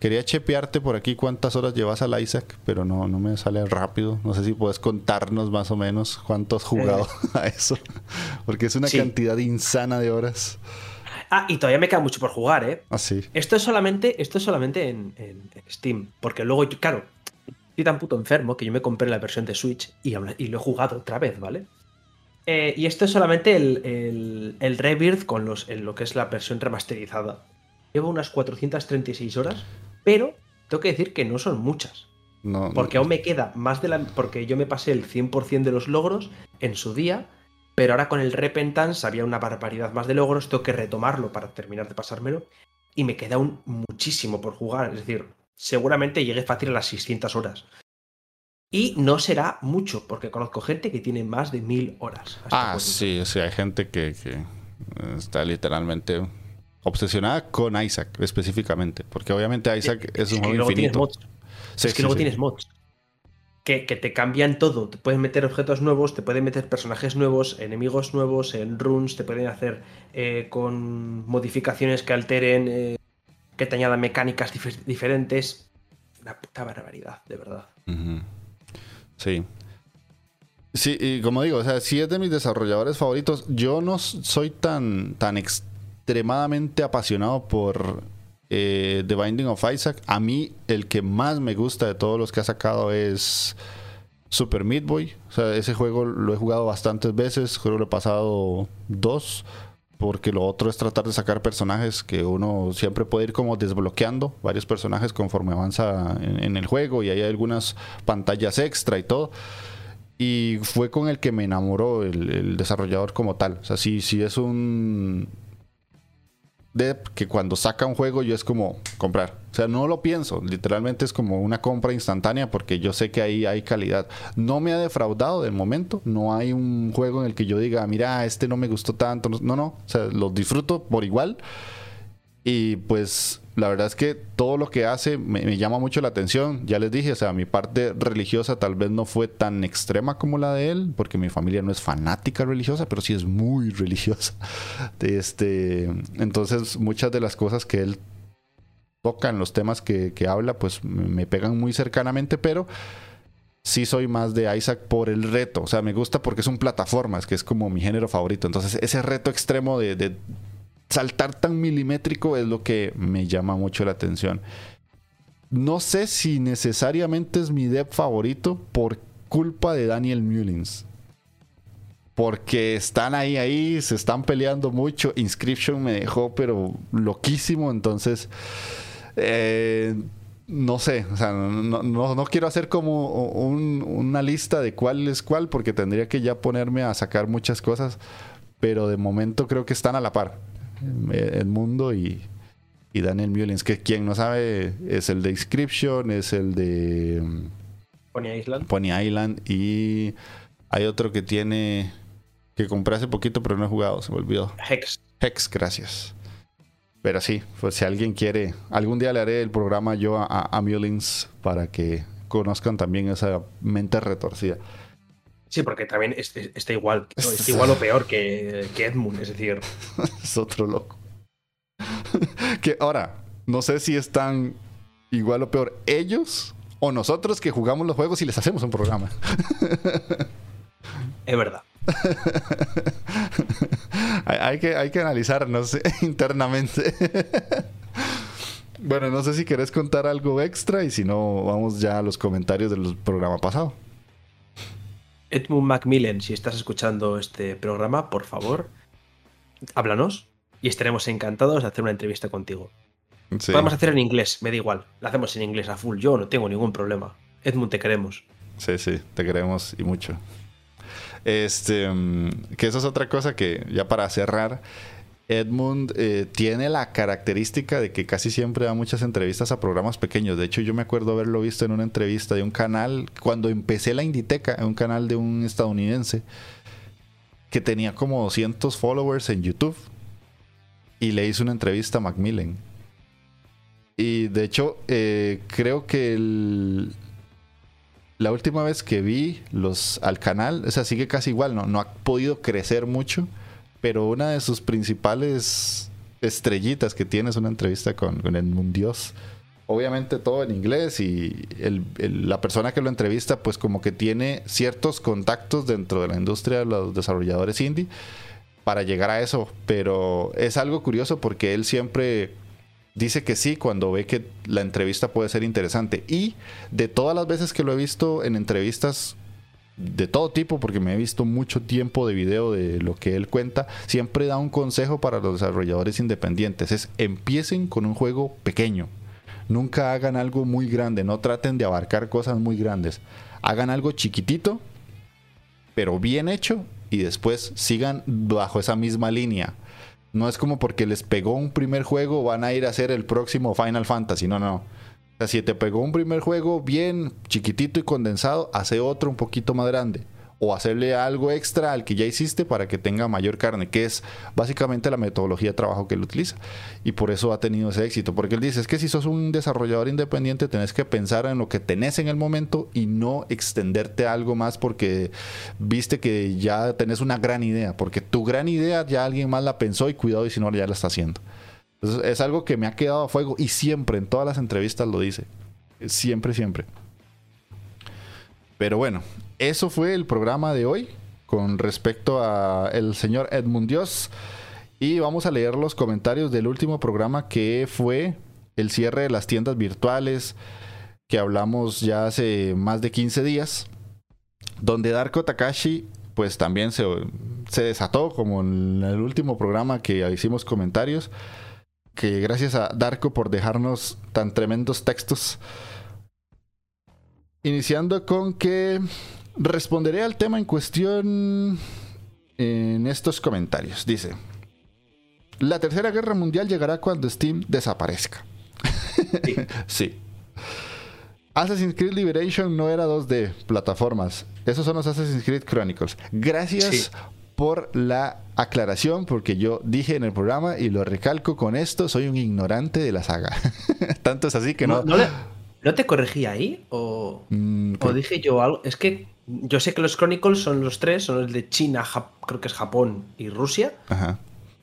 Quería chepearte por aquí cuántas horas llevas al Isaac, pero no, no me sale rápido. No sé si puedes contarnos más o menos cuánto has jugado eh. a eso, porque es una cantidad insana de horas. Ah, y todavía me queda mucho por jugar, ¿eh? Ah, sí. Esto es solamente, esto es solamente en, en Steam, porque luego, claro, tan puto enfermo que yo me compré la versión de Switch y, y lo he jugado otra vez, ¿vale? Eh, y esto es solamente el, el, Rebirth con los, en lo que es la versión remasterizada. Llevo unas 436 horas, pero tengo que decir que no son muchas. No, porque aún me queda más de la. Porque yo me pasé el 100% de los logros en su día, pero ahora con el Repentance había una barbaridad más de logros, tengo que retomarlo para terminar de pasármelo. Y me queda un muchísimo por jugar. Es decir, seguramente llegue fácil a las 600 horas. Y no será mucho, porque conozco gente que tiene más de mil horas. Ah, sí, sí, hay gente que, está literalmente obsesionada con Isaac específicamente, porque obviamente Isaac es, un juego infinito. es que luego tienes mods. Que, que, te cambian todo. Te pueden meter objetos nuevos, te pueden meter personajes nuevos, enemigos nuevos, en runes, te pueden hacer eh, con modificaciones que alteren eh, que te añadan mecánicas diferentes. Una puta barbaridad, de verdad. Sí. Sí, y como digo, o sea, si es de mis desarrolladores favoritos. Yo no soy tan, tan extremadamente apasionado por eh, The Binding of Isaac. A mí, el que más me gusta de todos los que ha sacado es Super Meat Boy. O sea, ese juego lo he jugado bastantes veces. Creo que lo he pasado dos porque lo otro es tratar de sacar personajes que uno siempre puede ir como desbloqueando varios personajes conforme avanza en, el juego y hay algunas pantallas extra y todo. Y fue con el que me enamoró el, desarrollador como tal. O sea, sí, sí es un Dev que cuando saca un juego yo es como comprar. O sea, no lo pienso. Literalmente es como una compra instantánea porque yo sé que ahí hay calidad. No me ha defraudado de momento. No hay un juego en el que yo diga, mira, este no me gustó tanto. No, no. O sea, los disfruto por igual. Y pues la verdad es que todo lo que hace me, llama mucho la atención. Ya les dije, o sea, mi parte religiosa tal vez no fue tan extrema como la de él, porque mi familia no es fanática religiosa, pero sí es muy religiosa. Este, entonces, muchas de las cosas que él toca en los temas que, que habla, pues me pegan muy cercanamente, pero sí soy más de Isaac por el reto. O sea, me gusta porque es un plataformas, que es como mi género favorito. Entonces, ese reto extremo de saltar tan milimétrico es lo que me llama mucho la atención. No sé si necesariamente es mi dev favorito por culpa de Daniel Mullins. Porque están ahí, ahí, se están peleando mucho. Inscription me dejó, pero loquísimo. Entonces, eh, no sé, o sea, no, quiero hacer como una lista de cuál es cuál, porque tendría que ya ponerme a sacar muchas cosas. Pero de momento creo que están a la par. El Mundo y, Daniel Mullins, que quien no sabe es el de Inscription, es el de mm, Pony Island. Pony Island y hay otro que tiene que compré hace poquito pero no he jugado, se me olvidó. Hex. Hex, gracias. Pero sí, pues si alguien quiere, algún día le haré el programa yo a, a Mullins para que conozcan también esa mente retorcida. Sí, porque también está igual, está igual o peor que, Edmund, es decir. es otro loco. que ahora, no sé si están igual o peor ellos o nosotros que jugamos los juegos y les hacemos un programa. es verdad. hay, que, hay que analizarnos internamente. bueno, no sé si querés contar algo extra y si no, vamos ya a los comentarios del programa pasado. Edmund Macmillan, si estás escuchando este programa, por favor, háblanos y estaremos encantados de hacer una entrevista contigo. Podemos hacer en inglés, me da igual. La hacemos en inglés a full. Yo no tengo ningún problema. Edmund, te queremos. Sí, sí, te queremos y mucho. Este, mm, que eso es otra cosa que ya para cerrar, Edmund eh, tiene la característica de que casi siempre da muchas entrevistas a programas pequeños. De hecho, yo me acuerdo haberlo visto en una entrevista de un canal, cuando empecé la Inditeca, en un canal de un estadounidense, que tenía como 200 followers en YouTube. Y le hizo una entrevista a Macmillan. Y de hecho, eh, creo que la última vez que vi los al canal, o sea, sigue casi igual, no, no ha podido crecer mucho, pero una de sus principales estrellitas que tiene es una entrevista con, el Mundios. Obviamente todo en inglés y la persona que lo entrevista pues como que tiene ciertos contactos dentro de la industria de los desarrolladores indie para llegar a eso, pero es algo curioso porque él siempre dice que sí cuando ve que la entrevista puede ser interesante. Y de todas las veces que lo he visto en entrevistas de todo tipo, porque me he visto mucho tiempo de video de lo que él cuenta, siempre da un consejo para los desarrolladores independientes. Es empiecen con un juego pequeño. Nunca hagan algo muy grande, no traten de abarcar cosas muy grandes. Hagan algo chiquitito, pero bien hecho, y después sigan bajo esa misma línea no es como porque les pegó un primer juego van a ir a hacer el próximo Final Fantasy. No, no. O sea, si te pegó un primer juego bien chiquitito y condensado, hace otro un poquito más grande o hacerle algo extra al que ya hiciste para que tenga mayor carne, que es básicamente la metodología de trabajo que él utiliza. Y por eso ha tenido ese éxito, porque él dice, es que si sos un desarrollador independiente, tenés que pensar en lo que tenés en el momento y no extenderte algo más porque viste que ya tenés una gran idea, porque tu gran idea ya alguien más la pensó y cuidado y si no ya la está haciendo. Es algo que me ha quedado a fuego y siempre en todas las entrevistas lo dice. Siempre, siempre. Pero bueno, eso fue el programa de hoy con respecto a el señor Edmund Dios. Y vamos a leer los comentarios del último programa que fue el cierre de las tiendas virtuales que hablamos ya hace más de 15 días. Donde Darko Takashi pues también se, se desató como en el último programa que hicimos comentarios. Que gracias a Darko por dejarnos tan tremendos textos. Iniciando con que Responderé al tema en cuestión en estos comentarios. Dice, la tercera guerra mundial llegará cuando Steam desaparezca. Sí. Assassin's Creed Liberation no era 2D, plataformas. Esos son los Assassin's Creed Chronicles. Gracias por la aclaración, porque yo dije en el programa y lo recalco con esto, soy un ignorante de la saga. Tanto es así que no... ¿No, te corregí ahí? ¿O, mm, o dije yo algo? Es que yo sé que los Chronicles son los tres, son los de China, creo que es Japón y Rusia.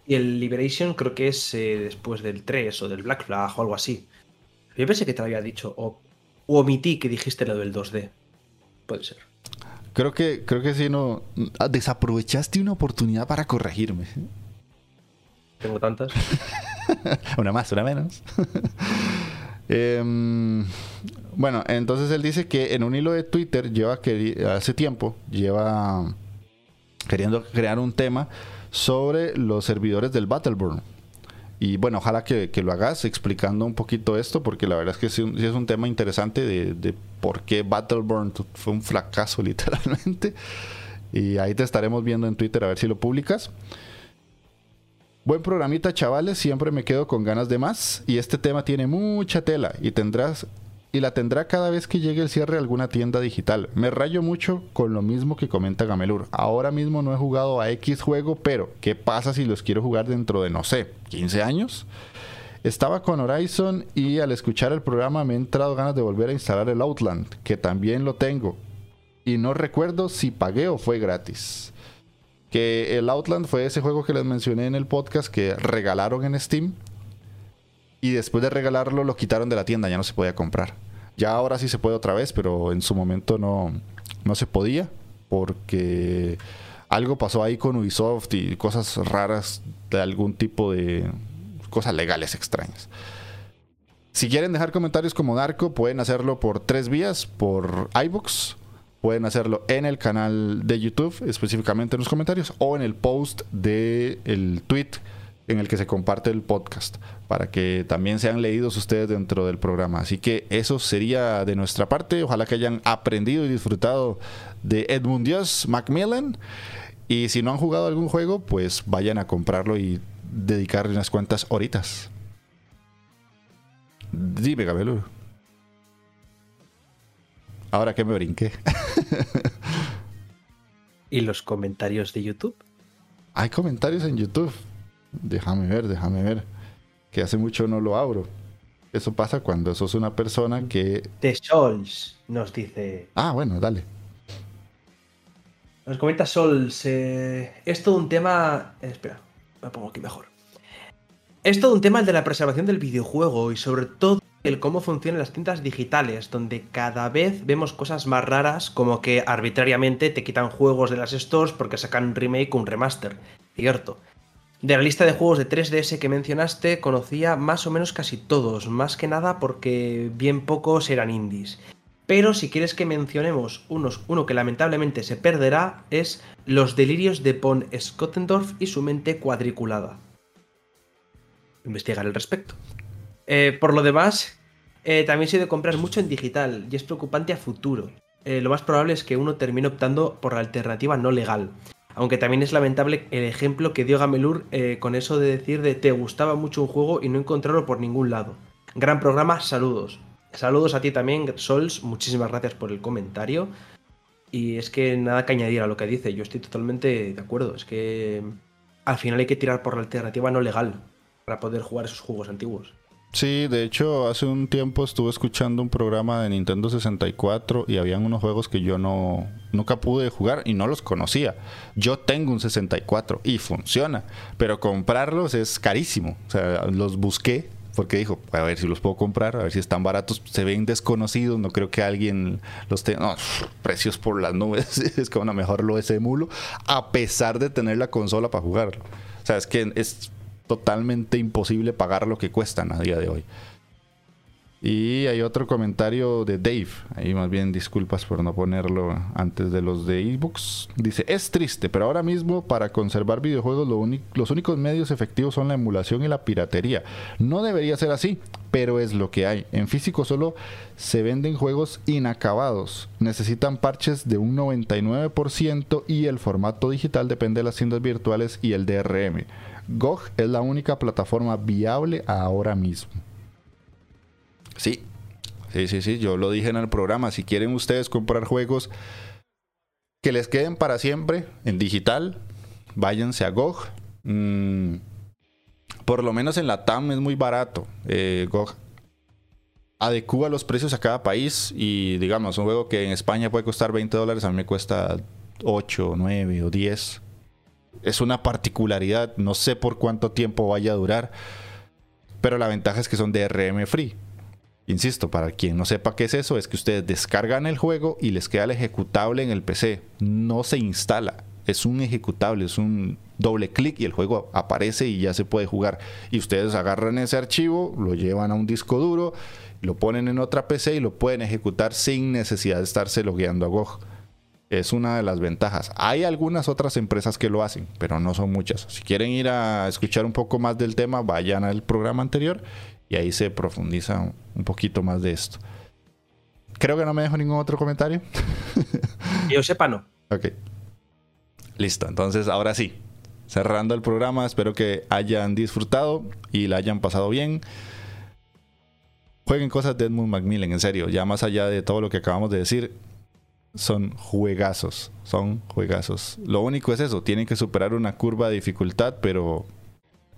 Y el Liberation creo que es eh, después del 3 o del Black Flag o algo así. Yo pensé que te había dicho, o, omití que dijiste lo del 2D. Puede ser. Creo que, creo que sí, no. Ah, desaprovechaste una oportunidad para corregirme. Tengo tantas. una más, una menos. eh, bueno, entonces él dice que en un hilo de Twitter lleva hace tiempo lleva queriendo crear un tema sobre los servidores del Battleborn. Y bueno, ojalá que, lo hagas explicando un poquito esto, porque la verdad es que sí, es un tema interesante de, de, por qué Battleborn fue un fracaso literalmente. Y ahí te estaremos viendo en Twitter a ver si lo publicas. Buen programita, chavales. Siempre me quedo con ganas de más. Y este tema tiene mucha tela y tendrás y la tendrá cada vez que llegue el cierre de alguna tienda digital. Me rayo mucho con lo mismo que comenta Gamelur. Ahora mismo no he jugado a X juego, pero ¿qué pasa si los quiero jugar dentro de, no sé, 15 años? Estaba con Horizon y al escuchar el programa me he entrado ganas de volver a instalar el Outland, que también lo tengo. Y no recuerdo si pagué o fue gratis. Que el Outland fue ese juego que les mencioné en el podcast que regalaron en Steam y después de regalarlo lo quitaron de la tienda, ya no se podía comprar. Ya ahora sí se puede otra vez, pero en su momento no, no se podía. porque algo pasó ahí con Ubisoft y cosas raras de algún tipo de cosas legales extrañas. Si quieren dejar comentarios como Darko, pueden hacerlo por tres vías, por iBooks, pueden hacerlo en el canal de YouTube, específicamente en los comentarios, o en el post del el tweet en el que se comparte el podcast, para que también sean leídos ustedes dentro del programa. Así que eso sería de nuestra parte. Ojalá que hayan aprendido y disfrutado de Edmund Dios Macmillan. Y si no han jugado algún juego, pues vayan a comprarlo y dedicarle unas cuantas horitas. Dime, Gabelo. Ahora que me brinqué. ¿Y los comentarios de YouTube? Hay comentarios en YouTube. Déjame ver, déjame ver. Que hace mucho no lo abro. Eso pasa cuando sos una persona que. The Sols nos dice. Ah, bueno, dale. Nos comenta Sols. Eh, es todo un tema. Eh, espera, me pongo aquí mejor. Es todo un tema el de la preservación del videojuego y sobre todo el cómo funcionan las tintas digitales, donde cada vez vemos cosas más raras, como que arbitrariamente te quitan juegos de las stores porque sacan un remake o un remaster. Cierto. De la lista de juegos de 3DS que mencionaste, conocía más o menos casi todos, más que nada porque bien pocos eran indies. Pero si quieres que mencionemos unos, uno que lamentablemente se perderá, es Los delirios de Pon Scottendorf y su mente cuadriculada. Investigar al respecto. Eh, por lo demás, eh, también se de comprar mucho en digital y es preocupante a futuro. Eh, lo más probable es que uno termine optando por la alternativa no legal. Aunque también es lamentable el ejemplo que dio Gamelur eh, con eso de decir de te gustaba mucho un juego y no encontrarlo por ningún lado. Gran programa, saludos. Saludos a ti también, Sols, muchísimas gracias por el comentario. Y es que nada que añadir a lo que dice, yo estoy totalmente de acuerdo. Es que al final hay que tirar por la alternativa no legal para poder jugar esos juegos antiguos. Sí, de hecho, hace un tiempo estuve escuchando un programa de Nintendo 64 y habían unos juegos que yo no nunca pude jugar y no los conocía. Yo tengo un 64 y funciona, pero comprarlos es carísimo. O sea, los busqué porque dijo, a ver si los puedo comprar, a ver si están baratos, se ven desconocidos, no creo que alguien los tenga, precios por las nubes, es que bueno, mejor lo emulo, a pesar de tener la consola para jugarlo. O sea, es que es totalmente imposible pagar lo que cuestan a día de hoy. Y hay otro comentario de Dave. Ahí más bien disculpas por no ponerlo antes de los de ebooks. Dice, es triste, pero ahora mismo para conservar videojuegos los únicos medios efectivos son la emulación y la piratería. No debería ser así, pero es lo que hay. En físico solo se venden juegos inacabados. Necesitan parches de un 99% y el formato digital depende de las tiendas virtuales y el DRM. GOG es la única plataforma viable ahora mismo. Sí, sí, sí, sí, yo lo dije en el programa. Si quieren ustedes comprar juegos que les queden para siempre en digital, váyanse a GOG. Mm, por lo menos en la TAM es muy barato. Eh, GOG adecua los precios a cada país y digamos, un juego que en España puede costar 20 dólares, a mí me cuesta 8, 9 o 10 es una particularidad, no sé por cuánto tiempo vaya a durar, pero la ventaja es que son DRM free. Insisto, para quien no sepa qué es eso, es que ustedes descargan el juego y les queda el ejecutable en el PC. No se instala, es un ejecutable, es un doble clic y el juego aparece y ya se puede jugar. Y ustedes agarran ese archivo, lo llevan a un disco duro, lo ponen en otra PC y lo pueden ejecutar sin necesidad de estarse logueando a GOG. Es una de las ventajas. Hay algunas otras empresas que lo hacen, pero no son muchas. Si quieren ir a escuchar un poco más del tema, vayan al programa anterior y ahí se profundiza un poquito más de esto. Creo que no me dejo ningún otro comentario. Yo sepa, no. Ok. Listo. Entonces, ahora sí. Cerrando el programa, espero que hayan disfrutado y la hayan pasado bien. Jueguen cosas de Edmund Macmillan, en serio. Ya más allá de todo lo que acabamos de decir, son juegazos, son juegazos. Lo único es eso, tienen que superar una curva de dificultad, pero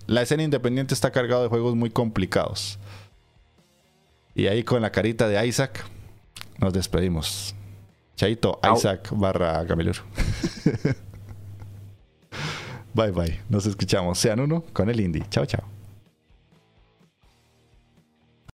la escena independiente está cargado de juegos muy complicados. Y ahí con la carita de Isaac, nos despedimos. Chaito, Isaac barra Camilur. bye bye, nos escuchamos. Sean uno con el indie. Chao, chao.